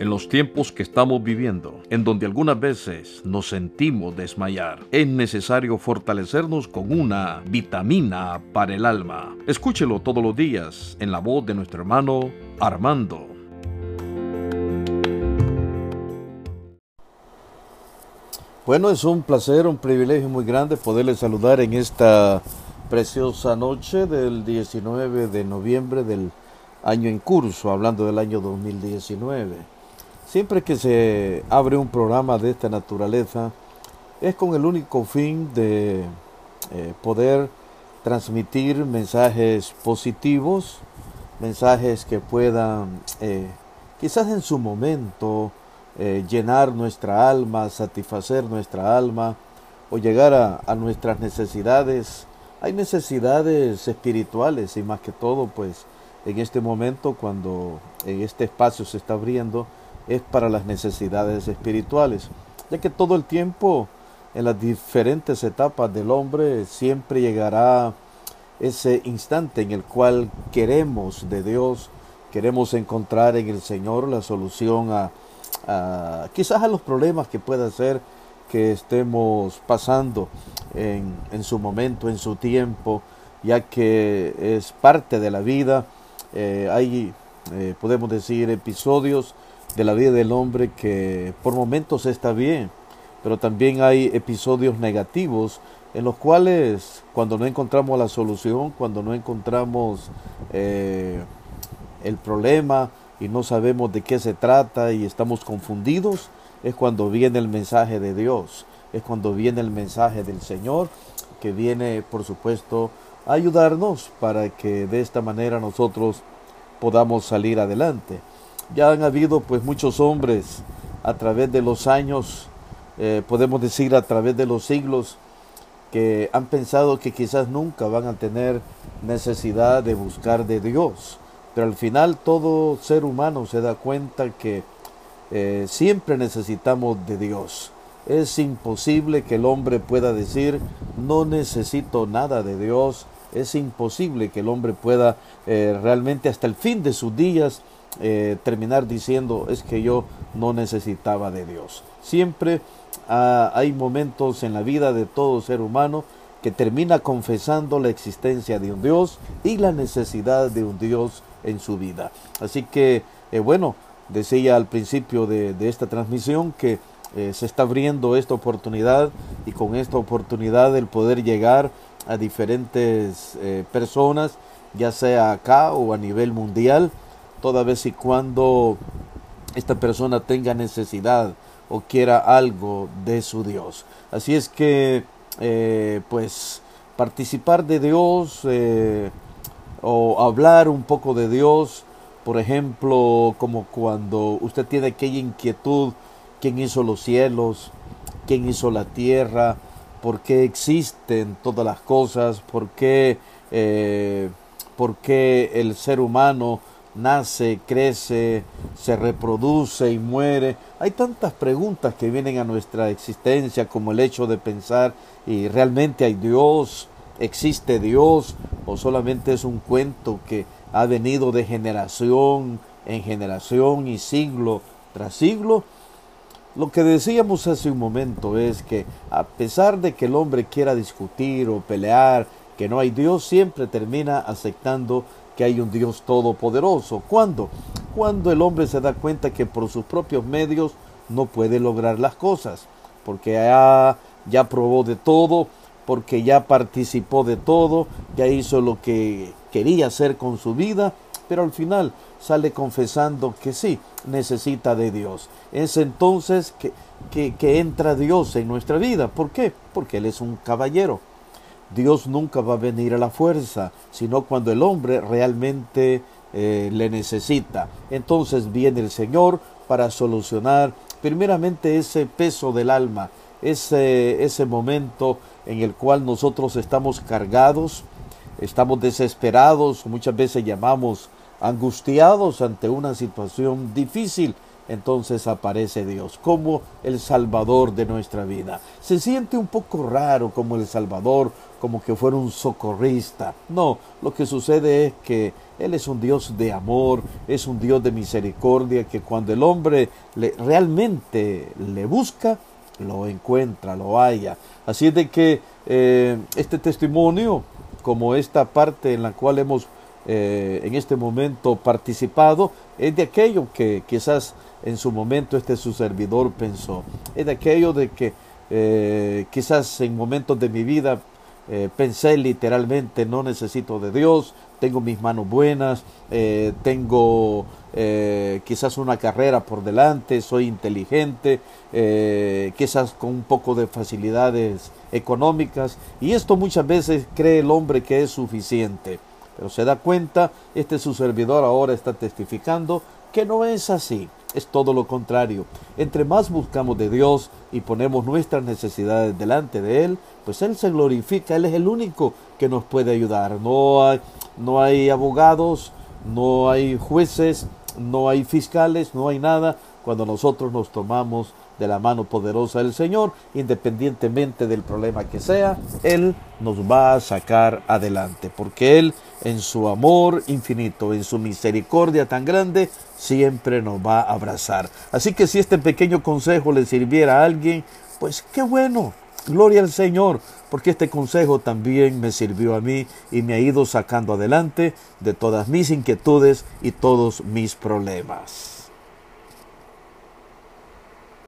En los tiempos que estamos viviendo, en donde algunas veces nos sentimos desmayar, es necesario fortalecernos con una vitamina para el alma. Escúchelo todos los días en la voz de nuestro hermano Armando. Bueno, es un placer, un privilegio muy grande poderles saludar en esta preciosa noche del 19 de noviembre del año en curso, hablando del año 2019. Siempre que se abre un programa de esta naturaleza, es con el único fin de eh, poder transmitir mensajes positivos, mensajes que puedan eh, quizás en su momento eh, llenar nuestra alma, satisfacer nuestra alma o llegar a, a, nuestras necesidades. Hay necesidades espirituales y más que todo pues en este momento cuando en este espacio se está abriendo es para las necesidades espirituales, ya que todo el tiempo en las diferentes etapas del hombre siempre llegará ese instante en el cual queremos de Dios, queremos encontrar en el Señor la solución a, quizás a los problemas que pueda ser que estemos pasando en, en, su momento, en su tiempo, ya que es parte de la vida. Eh, hay, eh, podemos decir, episodios de la vida del hombre que por momentos está bien, pero también hay episodios negativos en los cuales cuando no encontramos la solución, cuando no encontramos eh, el problema y no sabemos de qué se trata y estamos confundidos, es cuando viene el mensaje de Dios, es cuando viene el mensaje del Señor, que viene, por supuesto, a ayudarnos para que de esta manera nosotros podamos salir adelante. Ya han habido pues muchos hombres a través de los años, eh, podemos decir a través de los siglos, que han pensado que quizás nunca van a tener necesidad de buscar de Dios. Pero al final todo ser humano se da cuenta que eh, siempre necesitamos de Dios. Es imposible que el hombre pueda decir, no necesito nada de Dios. Es imposible que el hombre pueda eh, realmente hasta el fin de sus días eh, terminar diciendo es que yo no necesitaba de Dios. Siempre ah, hay momentos en la vida de todo ser humano que termina confesando la existencia de un Dios y la necesidad de un Dios en su vida. Así que, eh, bueno, decía al principio de, esta transmisión que eh, se está abriendo esta oportunidad y con esta oportunidad el poder llegar a diferentes personas, ya sea acá o a nivel mundial, toda vez y cuando esta persona tenga necesidad o quiera algo de su Dios. Así es que, eh, pues, participar de Dios eh, o hablar un poco de Dios, por ejemplo, como cuando usted tiene aquella inquietud, ¿quién hizo los cielos? ¿Quién hizo la tierra? ¿Por qué existen todas las cosas? ¿Por qué, eh, por qué el ser humano nace, crece, se reproduce y muere. Hay tantas preguntas que vienen a nuestra existencia como el hecho de pensar y realmente hay Dios, existe Dios o solamente es un cuento que ha venido de generación en generación y siglo tras siglo. Lo que decíamos hace un momento es que a pesar de que el hombre quiera discutir o pelear, que no hay Dios, siempre termina aceptando que hay un Dios todopoderoso. ¿Cuándo? Cuando el hombre se da cuenta que por sus propios medios no puede lograr las cosas, porque ya, ya probó de todo, porque ya participó de todo, ya hizo lo que quería hacer con su vida, pero al final sale confesando que sí, necesita de Dios. Es entonces que, que, que entra Dios en nuestra vida. ¿Por qué? Porque Él es un caballero Dios nunca va a venir a la fuerza, sino cuando el hombre realmente eh, le necesita. Entonces viene el Señor para solucionar primeramente ese peso del alma, ese, ese momento en el cual nosotros estamos cargados, estamos desesperados, muchas veces llamamos angustiados ante una situación difícil entonces aparece Dios como el Salvador de nuestra vida. Se siente un poco raro como el Salvador, como que fuera un socorrista. No, lo que sucede es que Él es un Dios de amor, es un Dios de misericordia, que cuando el hombre le, realmente le busca, lo encuentra, lo halla. Así es de que eh, este testimonio, como esta parte en la cual hemos eh, en este momento participado, es de aquello que quizás en su momento este su servidor pensó. Es de aquello de que eh, quizás en momentos de mi vida eh, pensé literalmente no necesito de Dios, tengo mis manos buenas, eh, tengo quizás una carrera por delante, soy inteligente, quizás con un poco de facilidades económicas y esto muchas veces cree el hombre que es suficiente. Pero se da cuenta, este su servidor ahora está testificando que no es así es todo lo contrario. Entre más buscamos de Dios y ponemos nuestras necesidades delante de Él, pues Él se glorifica, Él es el único que nos puede ayudar. No hay, no hay abogados, no hay jueces, no hay fiscales, no hay nada cuando nosotros nos tomamos de la mano poderosa del Señor, independientemente del problema que sea, Él nos va a sacar adelante, porque Él en su amor infinito, en su misericordia tan grande, siempre nos va a abrazar. Así que si este pequeño consejo le sirviera a alguien, pues qué bueno, gloria al Señor, porque este consejo también me sirvió a mí y me ha ido sacando adelante de todas mis inquietudes y todos mis problemas.